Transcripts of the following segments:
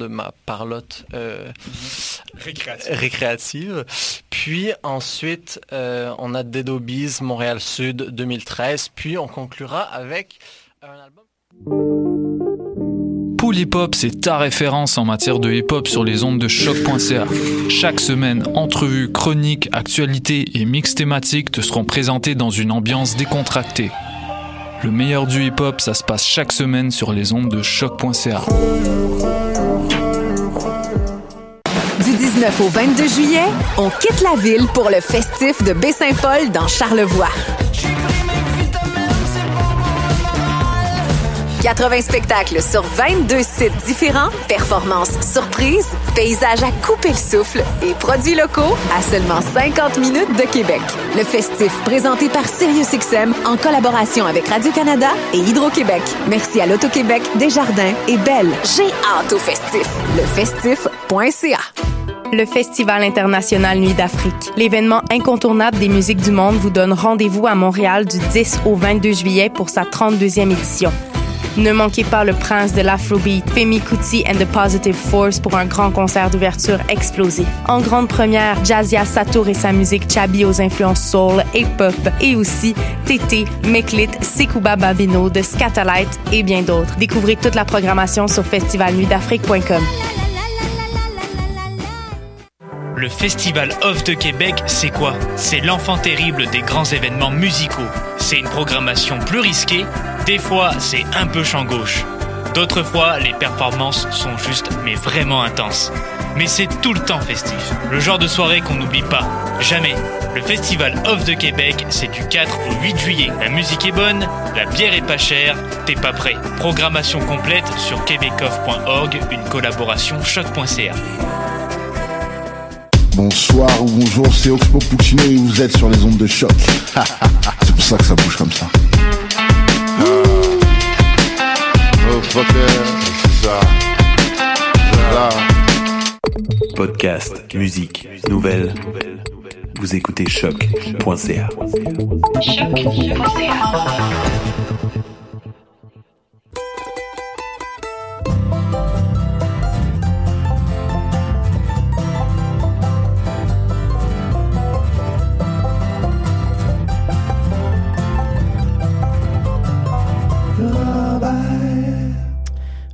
de ma parlotte euh, mhm. récréative. Puis ensuite, euh, on a des Montréal Sud 2013. Puis on conclura avec euh, un album. pour Hip Hop, c'est ta référence en matière de hip hop sur les ondes de choc.ca. Chaque semaine, entrevues, chroniques, actualités et mix thématiques te seront présentés dans une ambiance décontractée. Le meilleur du hip hop, ça se passe chaque semaine sur les ondes de choc.ca au 22 juillet, on quitte la ville pour le festif de Baie-Saint-Paul dans Charlevoix. 80 spectacles sur 22 sites différents, performances surprises, paysages à couper le souffle et produits locaux à seulement 50 minutes de Québec. Le festif présenté par SiriusXM en collaboration avec Radio-Canada et Hydro-Québec. Merci à l'Auto-Québec, Desjardins et Belle. J'ai hâte au festif. festif.ca le Festival international Nuit d'Afrique. L'événement incontournable des musiques du monde vous donne rendez-vous à Montréal du 10 au 22 juillet pour sa 32e édition. Ne manquez pas le prince de l'Afrobeat, Femi Kuti and the Positive Force pour un grand concert d'ouverture explosé. En grande première, Jazia Satour et sa musique Chabi aux influences soul et pop et aussi Tété, Meklit, Sekouba Babino de Scatalite et bien d'autres. Découvrez toute la programmation sur festivalnuitdafrique.com. Le Festival Off de Québec, c'est quoi C'est l'enfant terrible des grands événements musicaux. C'est une programmation plus risquée, des fois c'est un peu champ gauche. D'autres fois, les performances sont justes mais vraiment intenses. Mais c'est tout le temps festif, le genre de soirée qu'on n'oublie pas, jamais. Le festival Off de Québec, c'est du 4 au 8 juillet. La musique est bonne, la bière est pas chère, t'es pas prêt. Programmation complète sur québecoff.org, une collaboration choc.ca. Bonsoir ou bonjour, c'est Oxpo Puccino et vous êtes sur les ondes de choc. c'est pour ça que ça bouge comme ça. Oh, Podcast, musique, nouvelles. Vous écoutez choc.ca. Choc.ca.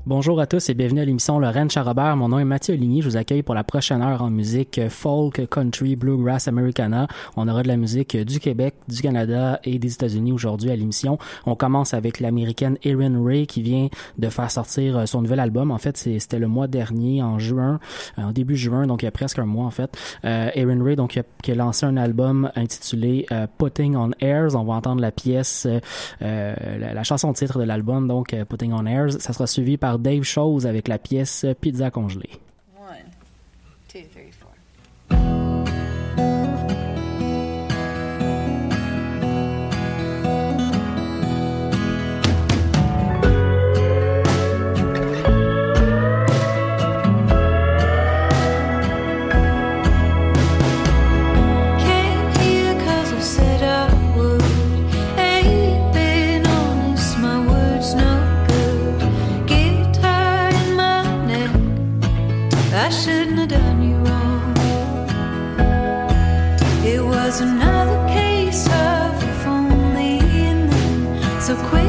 Bonjour à tous et bienvenue à l'émission Lorraine Charrobert. Mon nom est Mathieu Ligny. Je vous accueille pour la prochaine heure en musique folk, country, bluegrass, americana. On aura de la musique du Québec, du Canada et des États-Unis aujourd'hui à l'émission. On commence avec l'américaine Erin Ray qui vient de faire sortir euh, son nouvel album. En fait, c'était le mois dernier, en juin, en euh, début juin, donc il y a presque un mois en fait. Euh, Erin Ray, donc, qui a lancé un album intitulé Putting on Airs. On va entendre la pièce, la, la chanson titre de l'album, donc Putting on Airs. Ça sera suivi par Dave Chose avec la pièce Pizza congelée. I shouldn't have done you wrong. It was another case of if only and then so quick.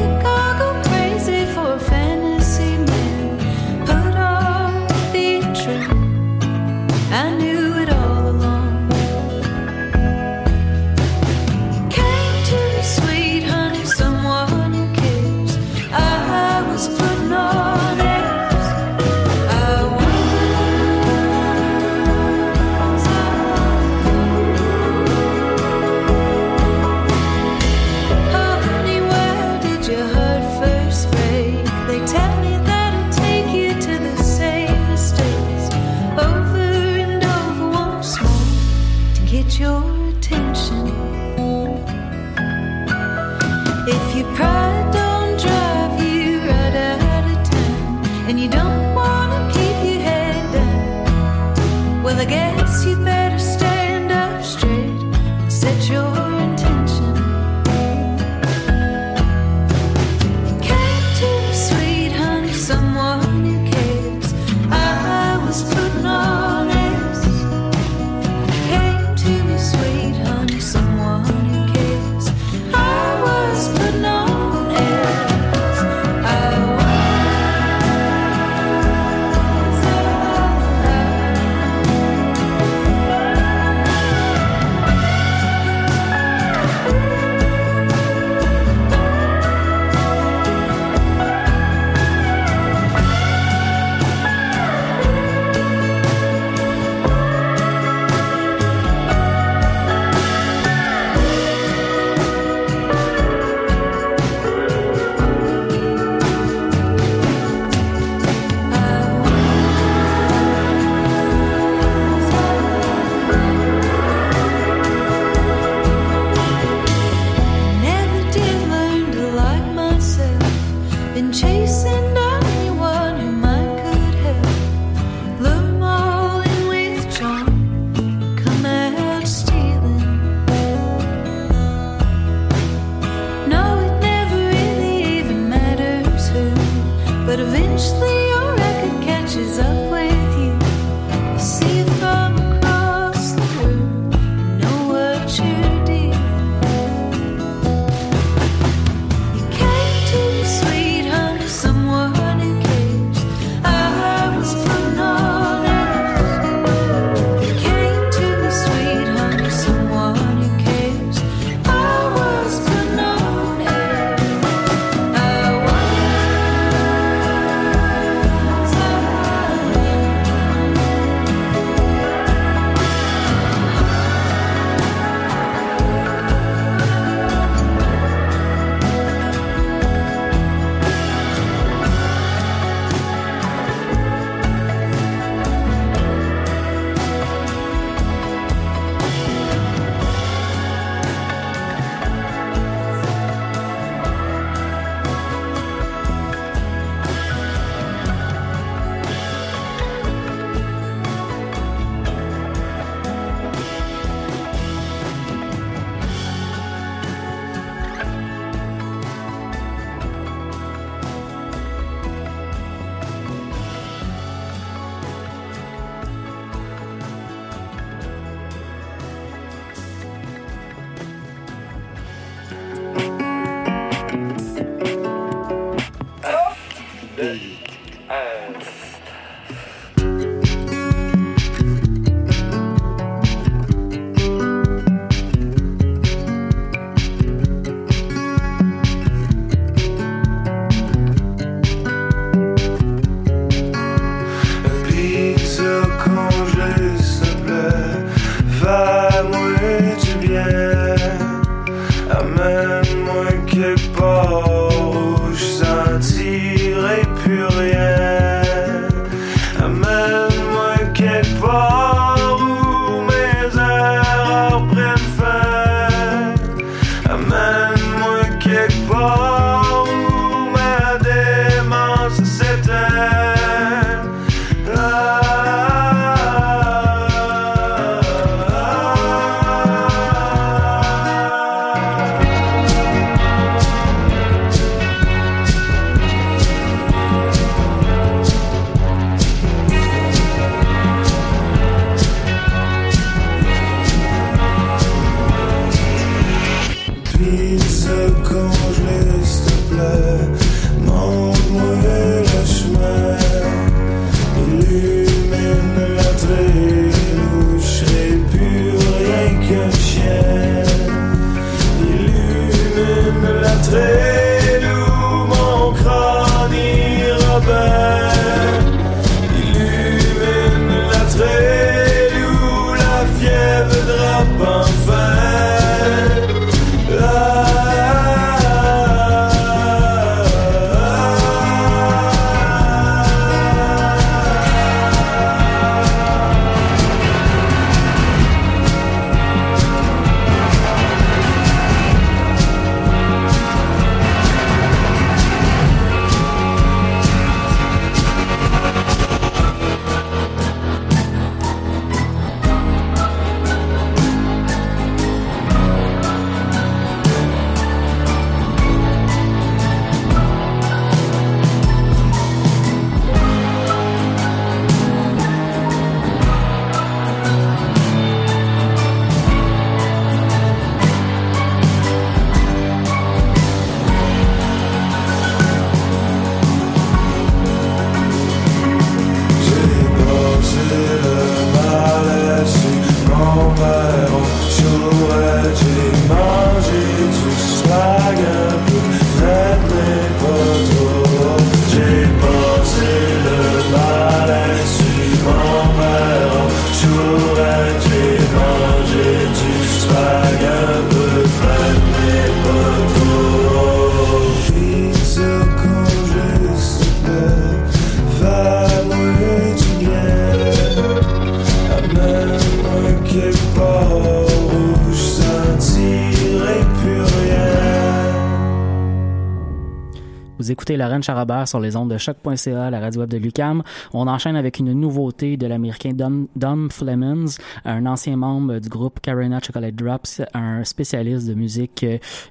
Lorraine Charabert sur les ondes de choc.ca, la radio web de Lucam. On enchaîne avec une nouveauté de l'américain Dom, Flemons, un ancien membre du groupe Carolina Chocolate Drops, un spécialiste de musique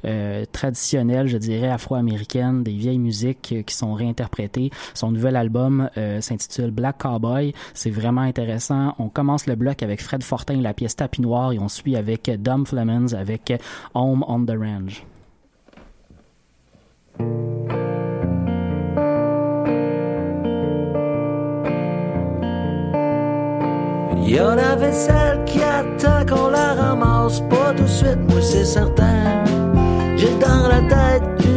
euh, traditionnelle, je dirais afro-américaine, des vieilles musiques euh, qui sont réinterprétées. Son nouvel album euh, s'intitule Black Cowboy. C'est vraiment intéressant. On commence le bloc avec Fred Fortin, la pièce Tapis Noir, et on suit avec Dom Flemons avec Home on the Range. Y a la vaisselle qui attend qu'on la ramasse pas tout de suite, moi c'est certain. J'ai dans la tête du.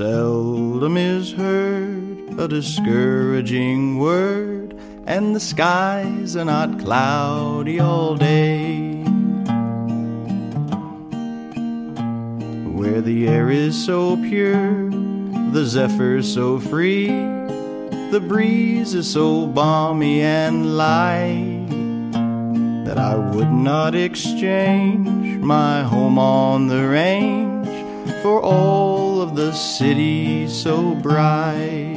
Seldom is heard a discouraging word, and the skies are not cloudy all day. Where the air is so pure, the zephyr so free, the breeze is so balmy and light that I would not exchange my home on the range for all of the city so bright.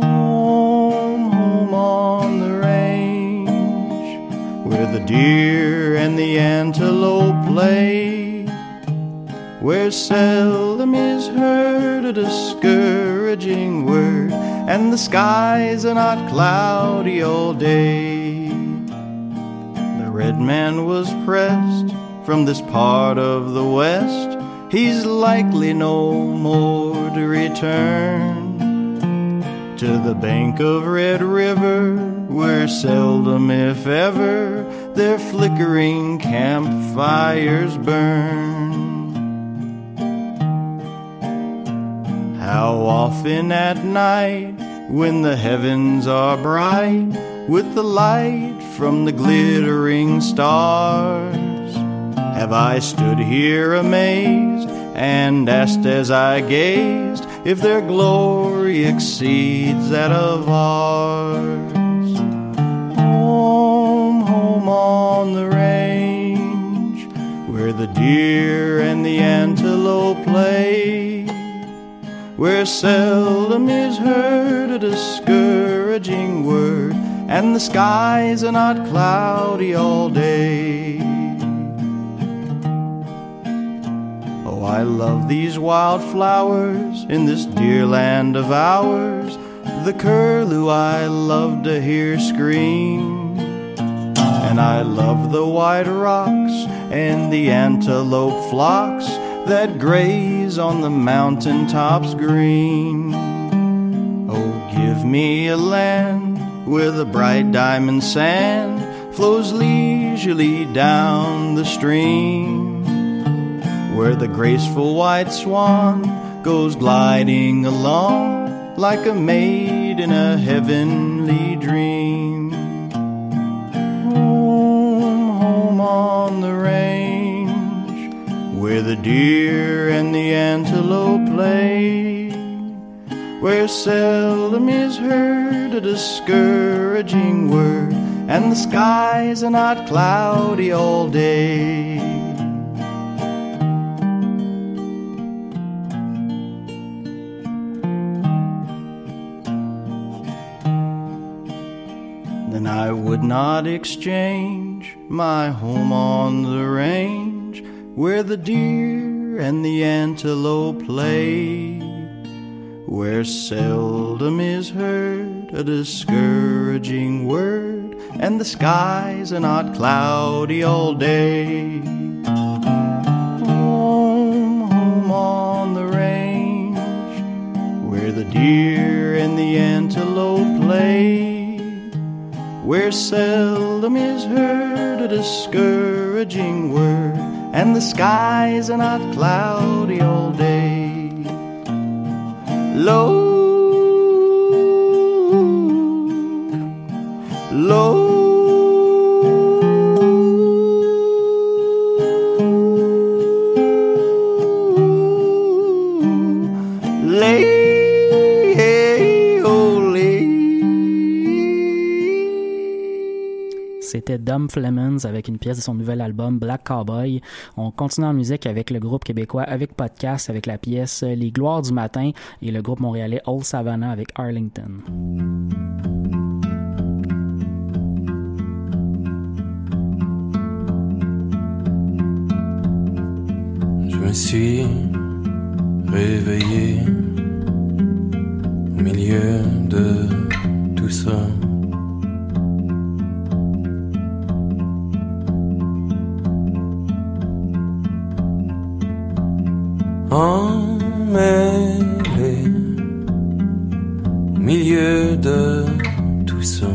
Home, home on the range, where the deer and the antelope play, where seldom is heard a discouraging word, and the skies are not cloudy all day. The red man was pressed from this part of the West he's likely no more to return to the bank of Red River, where seldom, if ever, their flickering campfires burn. How often at night, when the heavens are bright with the light from the glittering stars, have I stood here amazed and asked as I gazed if their glory exceeds that of ours. Home, home on the range, where the deer and the antelope play, where seldom is heard a discouraging word, and the skies are not cloudy all day. Oh, I love these wild flowers in this dear land of ours. The curlew I love to hear scream. And I love the white rocks and the antelope flocks that graze on the mountain tops green. Oh, give me a land where the bright diamond sand flows leisurely down the stream where the graceful white swan goes gliding along like a maid in a heavenly dream. Home, home on the range, where the deer and the antelope play, where seldom is heard a discouraging word, and the skies are not cloudy all day. I would not exchange my home on the range where the deer and the antelope play, where seldom is heard a discouraging word, and the skies are not cloudy all day. Home, home on the range where the deer and the antelope play where seldom is heard a discouraging word, and the skies are not cloudy all day. Low, low. C'était Dom Flemons avec une pièce de son nouvel album Black Cowboy. On continue en musique avec le groupe québécois avec podcast avec la pièce euh, Les Gloires du matin et le groupe montréalais Old Savannah avec Arlington. Je me suis réveillé au milieu de tout ça. emmêlé, milieu de tout ça.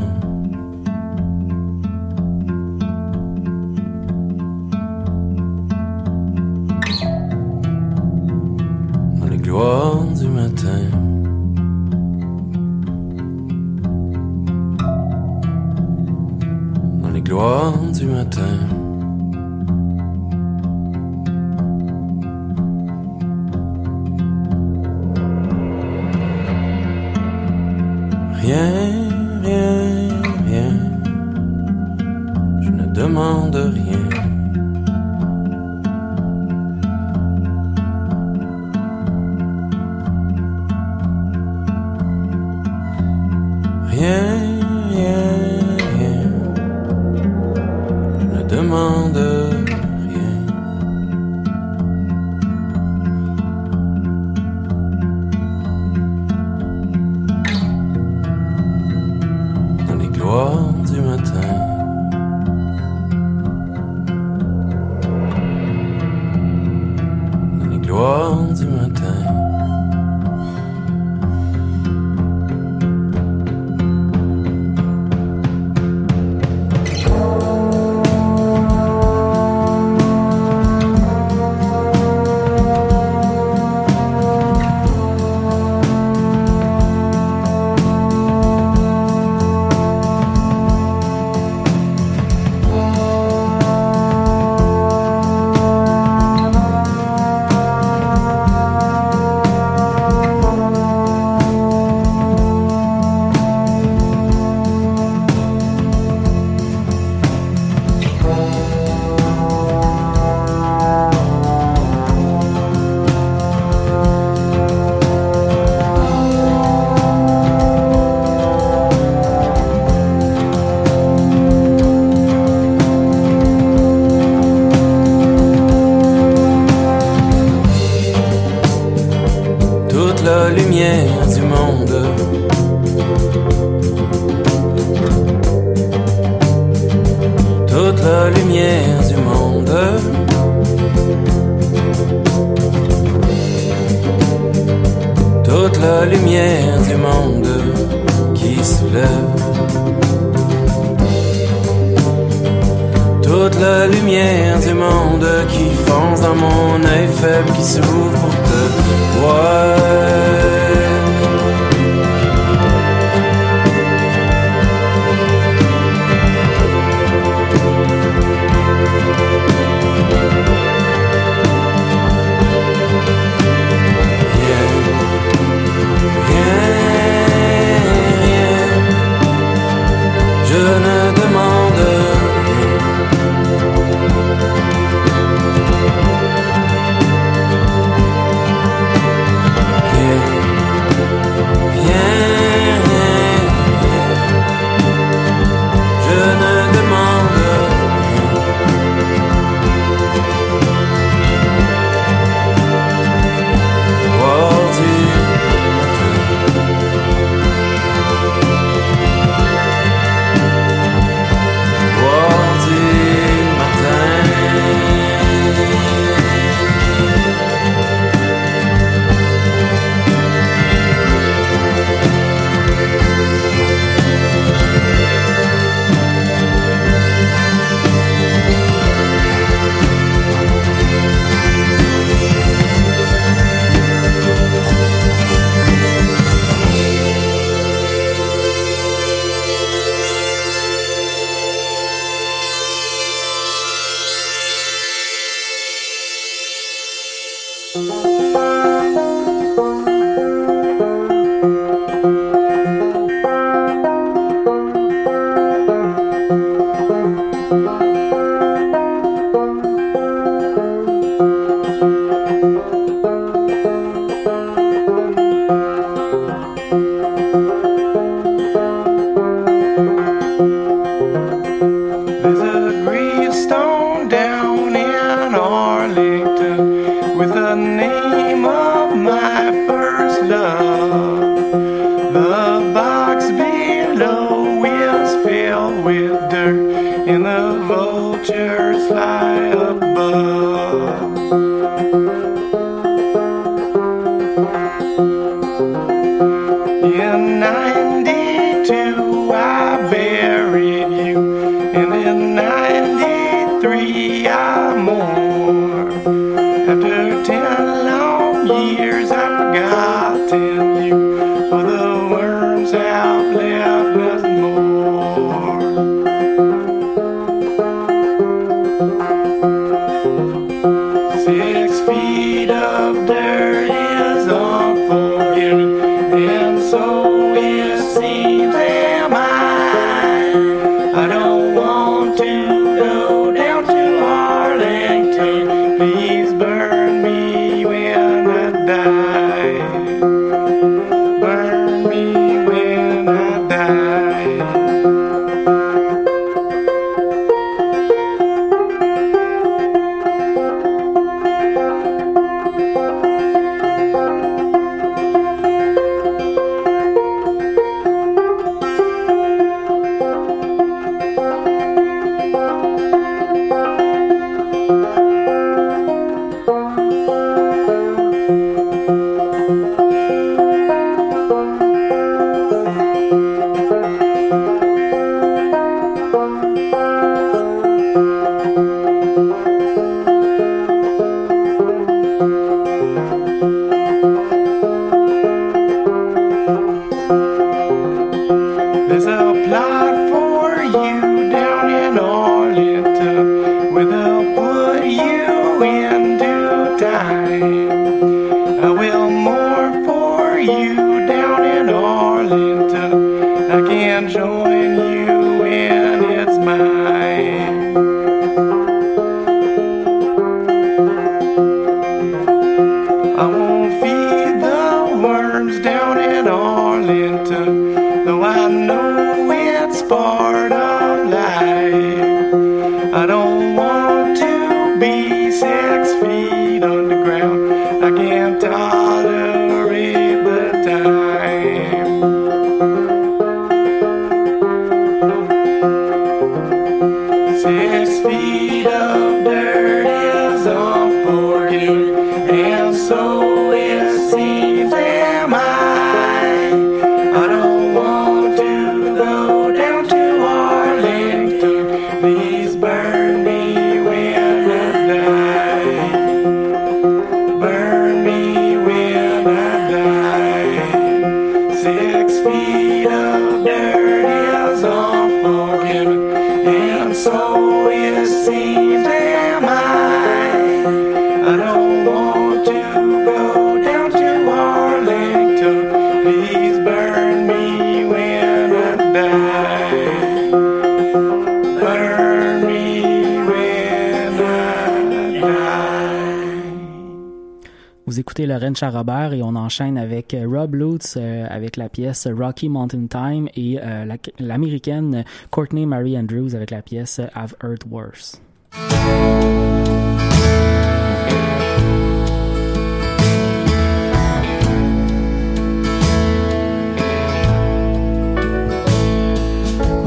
et on enchaîne avec euh, Rob Lutz euh, avec la pièce Rocky Mountain Time et euh, l'américaine Courtney Marie Andrews avec la pièce I've Heard Worse.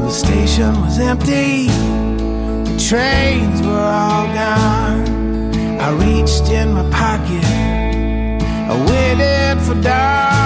The station was empty, the trains were all gone. I reached in my pocket. I waited for dawn.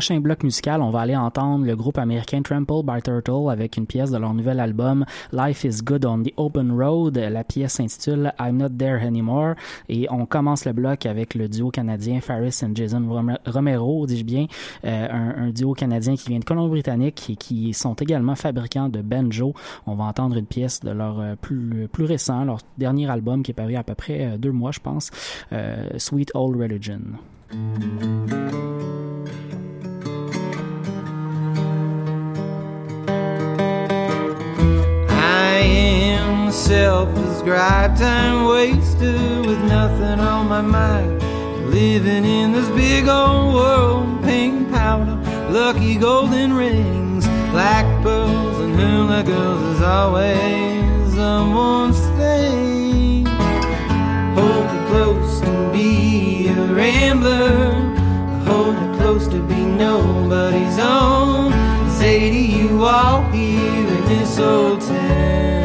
prochain bloc musical, on va aller entendre le groupe américain Trample by Turtle avec une pièce de leur nouvel album Life is Good on the Open Road. La pièce s'intitule I'm Not There Anymore et on commence le bloc avec le duo canadien Faris and Jason Romero, dis-je bien, euh, un, duo canadien qui vient de Colombie-Britannique et qui sont également fabricants de banjo. On va entendre une pièce de leur euh, plus, récent, leur dernier album qui est paru à peu près euh, deux mois, je pense, Sweet Old Religion. self-described time waster with nothing on my mind. Living in this big old world, pink powder, lucky golden rings, black pearls, and hula girls. is always someone's thing. Hold it close to be a rambler. Hold it close to be nobody's own. Say to you all here in this old town.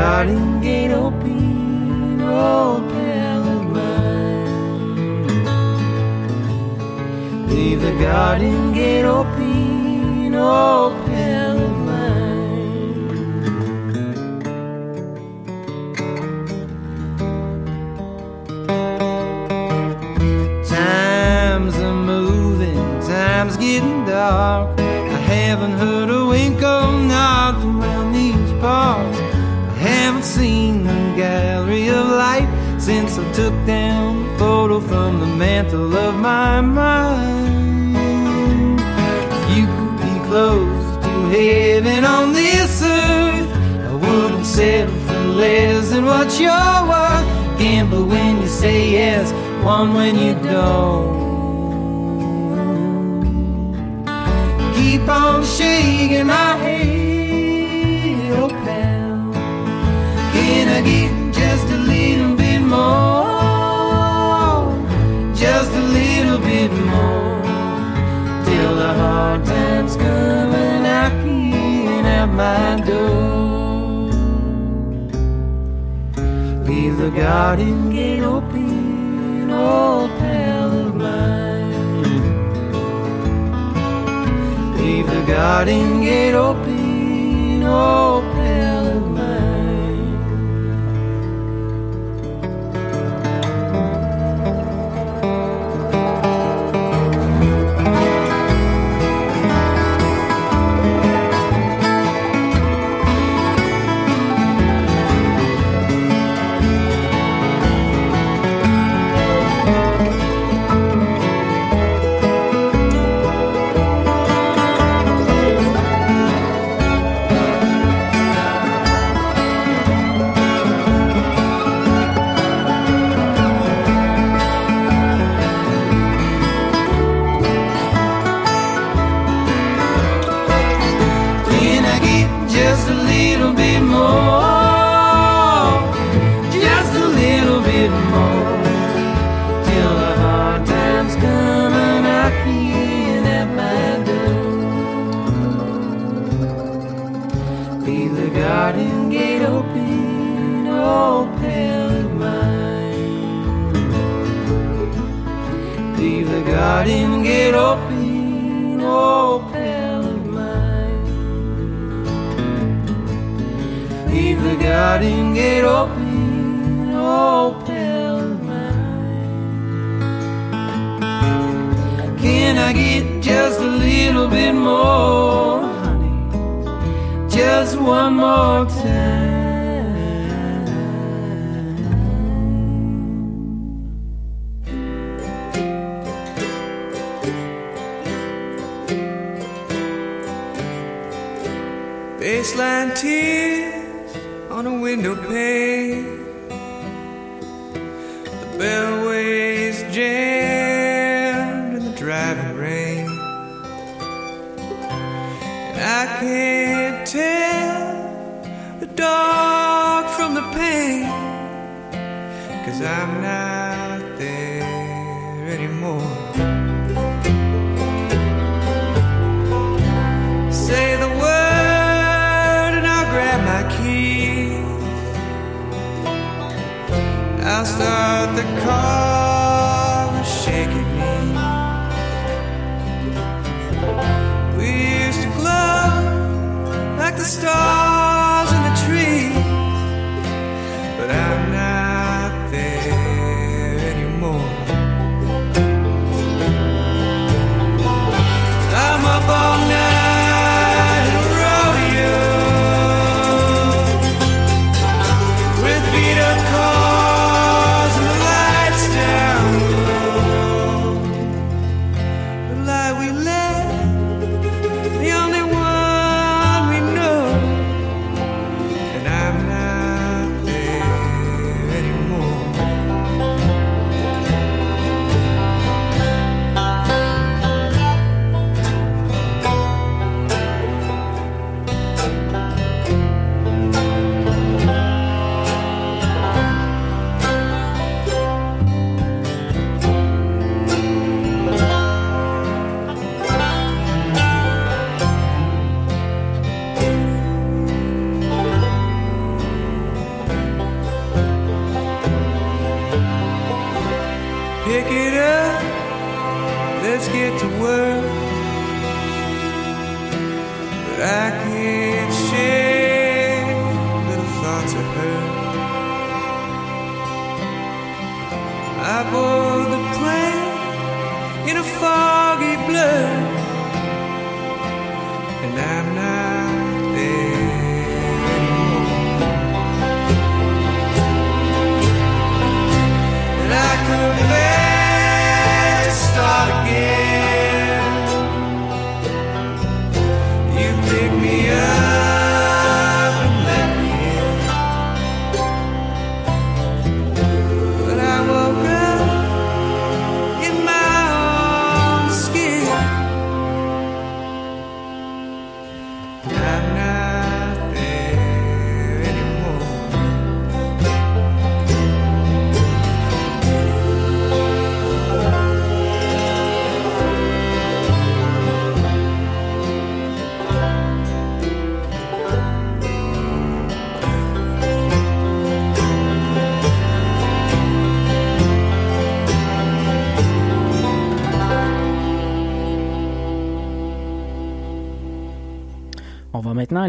Garden Gate, open, old pal of mine. Leave the garden gate open, old pal of mine. Times are moving, times getting dark. I haven't heard seen the gallery of light since I took down the photo from the mantle of my mind. You could be close to heaven on this earth. I wouldn't settle for less than what you're worth. Gamble when you say yes, one when you don't. Keep on shaking my head. bit more till the hard times come and I can out my door. Leave the garden gate open, old pal of mine. Leave the garden gate open, old. wide open, open mine. Can I get just a little bit more, honey? Just one more time. baseline tears. can't tell the dog from the pain, cause I'm not there anymore. Say the word and I'll grab my keys. I'll start the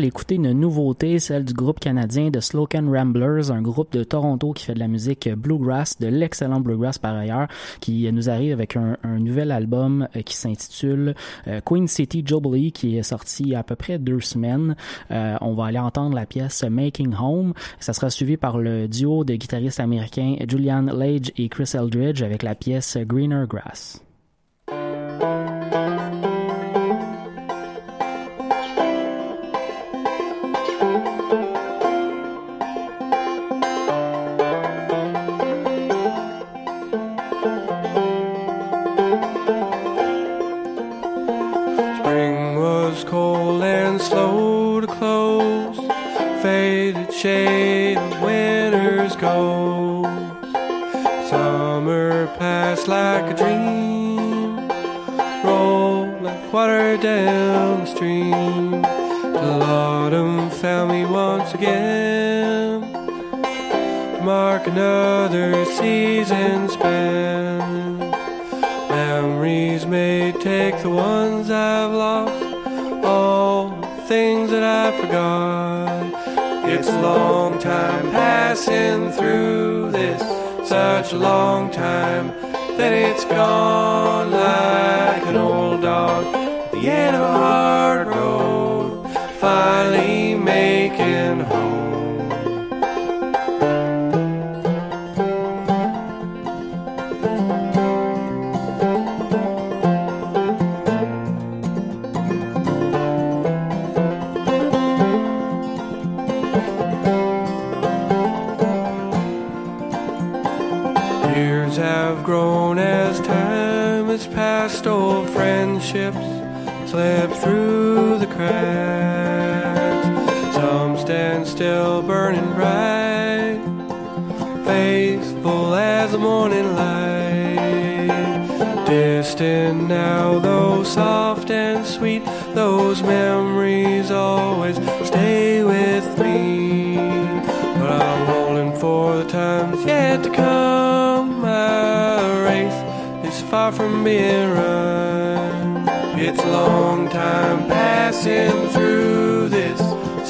écouter une nouveauté, celle du groupe canadien de Slocan Ramblers, un groupe de Toronto qui fait de la musique bluegrass, de l'excellent bluegrass par ailleurs, qui nous arrive avec un, nouvel album euh, qui s'intitule euh, Queen City Jubilee, qui est sorti à peu près deux semaines. Euh, on va aller entendre la pièce Making Home. Ça sera suivi par le duo de guitaristes américains Julian Lage et Chris Eldridge avec la pièce Greener Grass. so soft and sweet. Those memories always stay with me. But I'm holding for the times yet to come. My race is far from being run. It's a long time passing through this,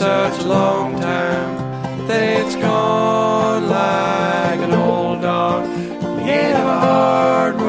such a long time that it's gone like an old dog. Yet I'm a hard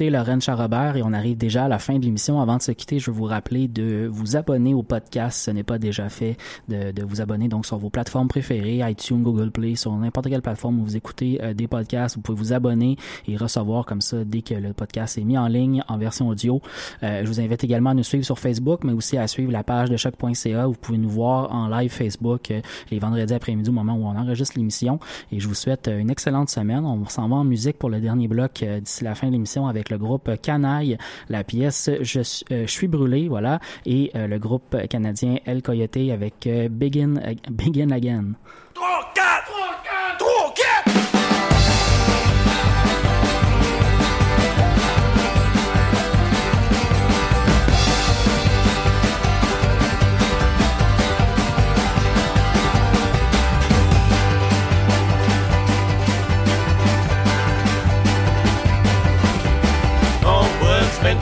écouté Lorraine Charrobert et on arrive déjà à la fin de l'émission. Avant de se quitter, je veux vous rappeler de vous abonner au podcast. Ce n'est pas déjà fait de, vous abonner donc sur vos plateformes préférées, iTunes, Google Play, sur n'importe quelle plateforme où vous écoutez euh, des podcasts. Vous pouvez vous abonner et recevoir comme ça dès que le podcast est mis en ligne en version audio. Euh, je vous invite également à nous suivre sur Facebook, mais aussi à suivre la page de choc.ca. Vous pouvez nous voir en live Facebook euh, les vendredis après-midi au moment où on enregistre l'émission. Et je vous souhaite une excellente semaine. On s'en va en musique pour le dernier bloc d'ici la fin de l'émission avec le groupe Canaille, la pièce Je, euh, je suis brûlé, voilà, et euh, le groupe canadien El Coyote avec euh, Begin, euh, Begin Again. 3, 4, 3, 4, 3, 4!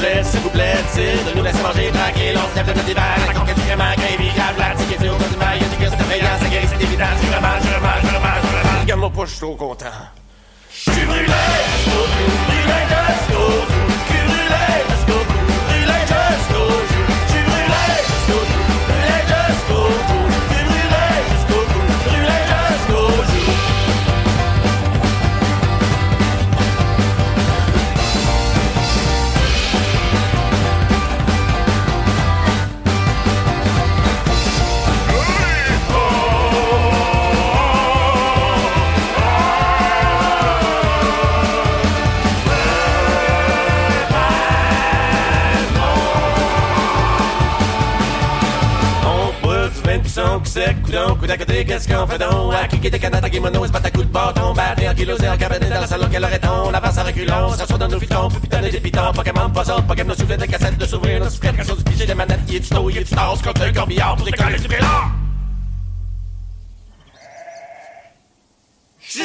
plaît, s'il vous plaît, de nous laisser manger de je content. sec, coudon, coup d'à côté, qu'est-ce qu'on fait donc? À qui était à qui mono, se battre à coups de bâton, battre en kilos et en cabanet dans la salon, quelle aurait est-on? La passe à reculons, s'assoit dans nos vitons, plus putain, les pitons, Pokémon, qu'à pas ça, pas qu'à nos de cassette, de s'ouvrir, nos souffrir, quelque chose de pigé, des manettes, y est du taux, y est du tors, contre un corbillard, pour décoller du là! J'ai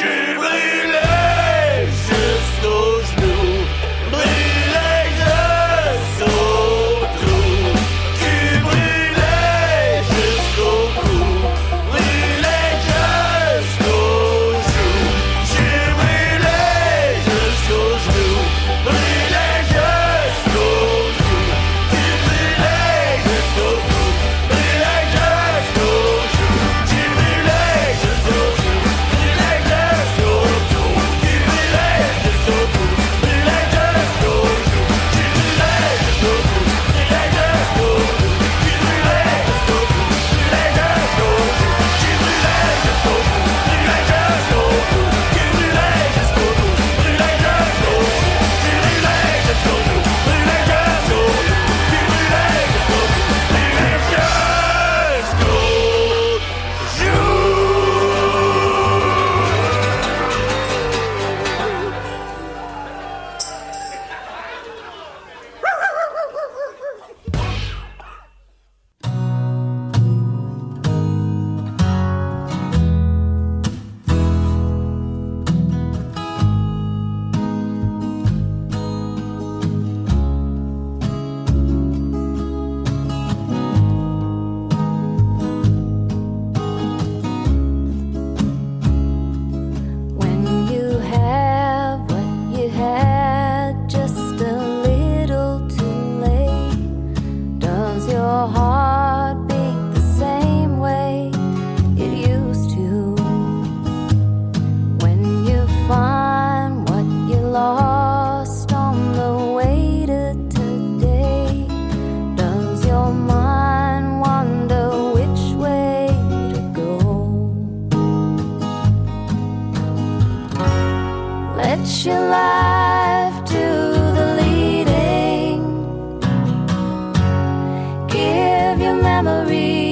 memories.